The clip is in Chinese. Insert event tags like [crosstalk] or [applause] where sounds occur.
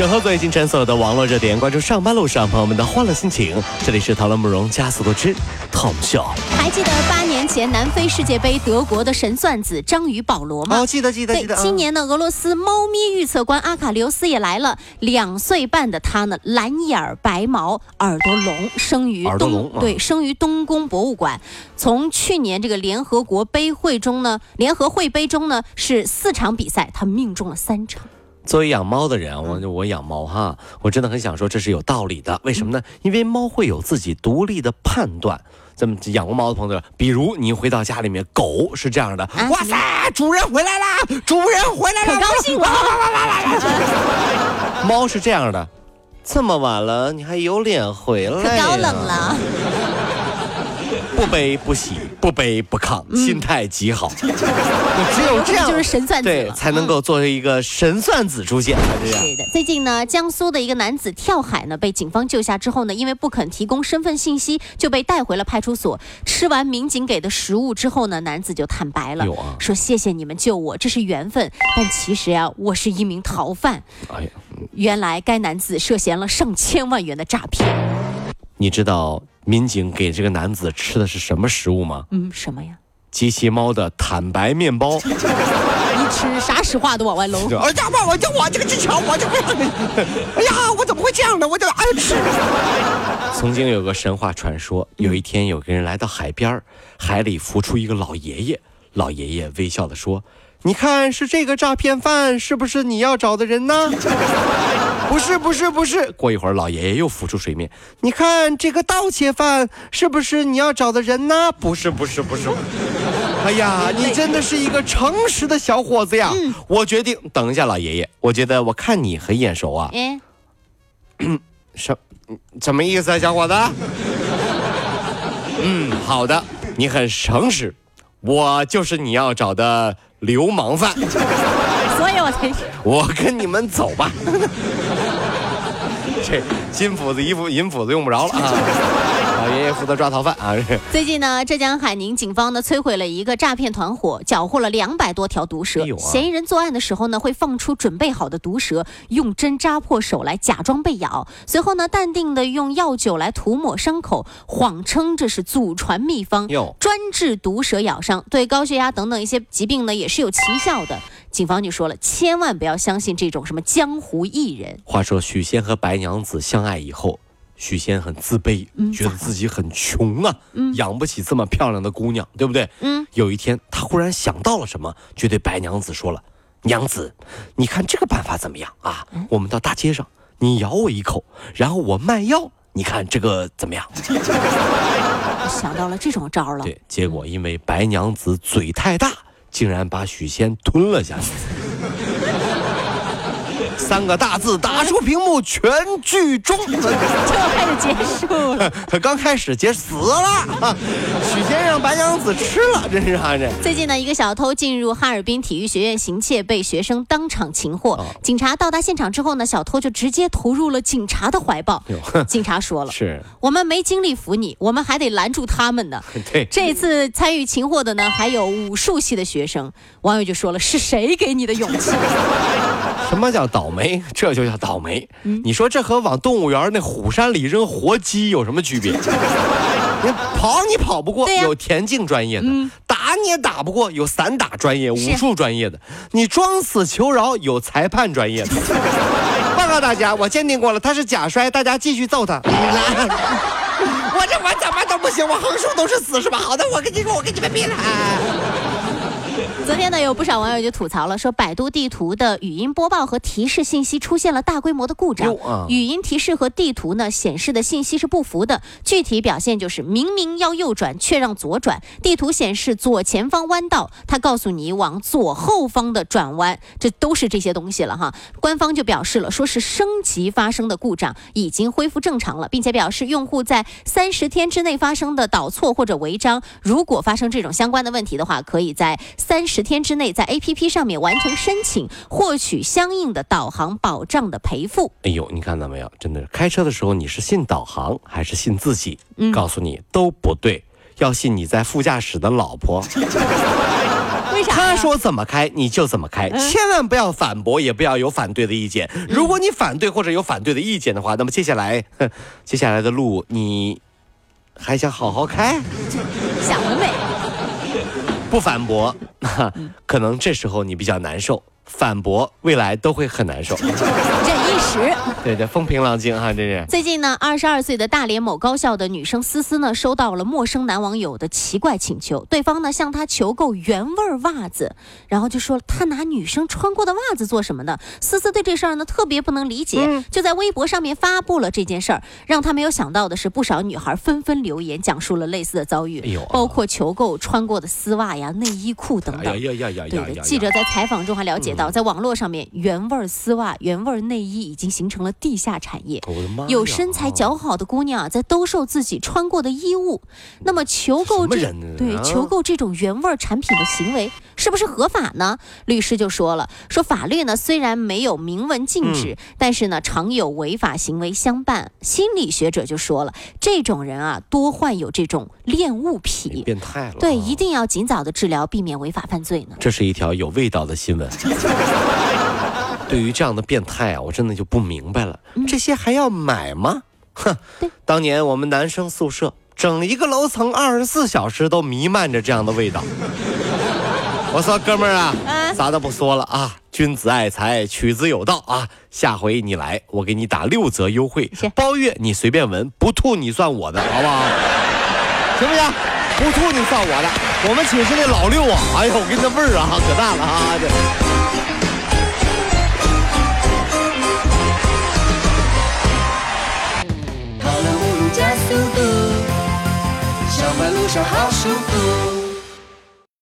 整合最近侦所有的网络热点，关注上班路上朋友们的欢乐心情。这里是讨论慕容加速度之 Tom Show。还记得八年前南非世界杯德国的神算子章鱼保罗吗？哦，记得记得对记得。，今年呢，俄罗斯猫咪预测官阿卡留斯也来了。两岁半的他呢，蓝眼儿白毛，耳朵聋，生于东对，生于东宫博物馆。从去年这个联合国杯会中呢，联合会杯中呢是四场比赛，他命中了三场。作为养猫的人啊，我我养猫哈，我真的很想说这是有道理的。为什么呢？因为猫会有自己独立的判断。咱们养过猫的朋友，比如你回到家里面，狗是这样的：啊哇塞，主人回来啦！主人回来了！可高兴了。猫是这样的，这么晚了你还有脸回来？可高冷。了，不悲不喜，不卑不亢，心态极好。[laughs] 只有这样，就是神算子对，才能够作为一个神算子出现。是的，最近呢，江苏的一个男子跳海呢，被警方救下之后呢，因为不肯提供身份信息，就被带回了派出所。吃完民警给的食物之后呢，男子就坦白了啊，说谢谢你们救我，这是缘分。但其实呀、我是一名逃犯。哎呀，原来该男子涉嫌了上千万元的诈骗。你知道民警给这个男子吃的是什么食物吗？嗯，什么呀？机器猫的坦白面包。[laughs] 你吃啥实话都往外搂。[laughs] 哎呀妈！我就我这个技巧，我就会。[laughs] 哎呀，我怎么会这样呢？我就爱吃。曾经有个神话传说，有一天有个人来到海边儿，海里浮出一个老爷爷，老爷爷微笑的说：“你看，是这个诈骗犯，是不是你要找的人呢？”不是不是不是，过一会儿老爷爷又浮出水面。你看这个盗窃犯是不是你要找的人呢？不是不是不是。哎呀，你真的是一个诚实的小伙子呀！我决定，等一下，老爷爷，我觉得我看你很眼熟啊。[clears throat] 嗯，什什么意思啊，小伙子？[laughs] 嗯，好的，你很诚实，我就是你要找的流氓犯，所以我才 [laughs] 我跟你们走吧。[laughs] 这金斧子、银斧、银斧子用不着了啊！[laughs] 老爷爷负责抓逃犯啊！最近呢，浙江海宁警方呢摧毁了一个诈骗团伙，缴获了两百多条毒蛇。哎啊嫌疑人作案的时候呢，会放出准备好的毒蛇，用针扎破手来假装被咬，随后呢，淡定的用药酒来涂抹伤口，谎称这是祖传秘方，专治毒蛇咬伤，对高血压等等一些疾病呢也是有奇效的。警方就说了，千万不要相信这种什么江湖艺人。话说许仙和白娘子相爱以后，许仙很自卑，嗯觉得自己很穷啊，养不起这么漂亮的姑娘，对不对？嗯，有一天他忽然想到了什么，就对白娘子说了：“娘子，你看这个办法怎么样啊？嗯我们到大街上，你咬我一口，然后我卖药，你看这个怎么样 [laughs] 想到了这种招？”了。对，结果因为白娘子嘴太大，竟然把许仙吞了下去。三个大字打出屏幕，全剧终。就开始结束了。他 [laughs] 刚开始结死了，啊许先生白娘子吃了，真是啊这。最近呢，一个小偷进入哈尔滨体育学院行窃，被学生当场擒获。哦警察到达现场之后呢，小偷就直接投入了警察的怀抱。[laughs] 警察说了是，：“我们没精力扶你，[laughs] 我们还得拦住他们呢。”对，这次参与擒获的呢，还有武术系的学生。网友就说了：“是谁给你的勇气什么叫倒霉？这就叫倒霉。你说这和往动物园那虎山里扔活鸡有什么区别？[laughs] 你跑你跑不过，有田径专业的；打你也打不过，有散打专业、武术专业的；你装死求饶，有裁判专业的。[laughs] 报告大家，我鉴定过了，他是假摔，大家继续揍他。[laughs] 我这我怎么都不行，我横竖都是死是吧？好的，我跟你说，我跟你们比了。？”昨天呢，有不少网友就吐槽了，说百度地图的语音播报和提示信息出现了大规模的故障啊，语音提示和地图呢显示的信息是不符的。具体表现就是明明要右转，却让左转；地图显示左前方弯道，它告诉你往左后方的转弯，这都是这些东西了哈。官方就表示了，说是升级发生的故障已经恢复正常了，并且表示用户在三十天之内发生的导错或者违章，如果发生这种相关的问题的话，可以在三十十天之内在 APP 上面完成申请，获取相应的导航保障的赔付。哎呦，你看到没有？真的是开车的时候你是信导航还是信自己？告诉你都不对，要信你在副驾驶的老婆。[laughs] 为啥？他说怎么开你就怎么开，千万不要反驳，也不要有反对的意见。如果你反对或者有反对的意见的话，那么接下来，[laughs] 接下来的路你还想好好开？想得美！不反驳，[laughs] 可能这时候你比较难受；反驳，未来都会很难受。[laughs] 时，对对，风平浪静哈，这是。最近呢，二十二岁的大连某高校的女生思思呢，收到了陌生男网友的奇怪请求，对方呢向她求购原味袜子，然后就说他拿女生穿过的袜子做什么呢？思思对这事儿呢特别不能理解，就在微博上面发布了这件事儿。让她没有想到的是，不少女孩纷纷留言，讲述了类似的遭遇，包括求购穿过的丝袜呀、内衣裤等等。呀呀呀呀！对的，记者在采访中还了解到，在网络上面，原味丝袜、原味内衣。已经形成了地下产业，有身材姣好的姑娘在兜售自己穿过的衣物，那么求购这对求购这种原味产品的行为是不是合法呢？律师就说了，说法律呢虽然没有明文禁止，但是呢常有违法行为相伴。心理学者就说了，这种人啊多患有这种恋物癖，变态了。对，一定要尽早的治疗，避免违法犯罪呢。这是一条有味道的新闻。[laughs] 对于这样的变态啊，我真的就不明白了，这些还要买吗？哼，当年我们男生宿舍整一个楼层，二十四小时都弥漫着这样的味道。[laughs] 我说哥们儿啊，啥都不说了啊，君子爱财，取之有道啊。下回你来，我给你打六折优惠，包月你随便闻，不吐你算我的，好不好？行不行？不吐你算我的。我们寝室那老六啊，哎呦，我跟你那味儿啊，可大了啊！这。加速度，上班路上好舒服。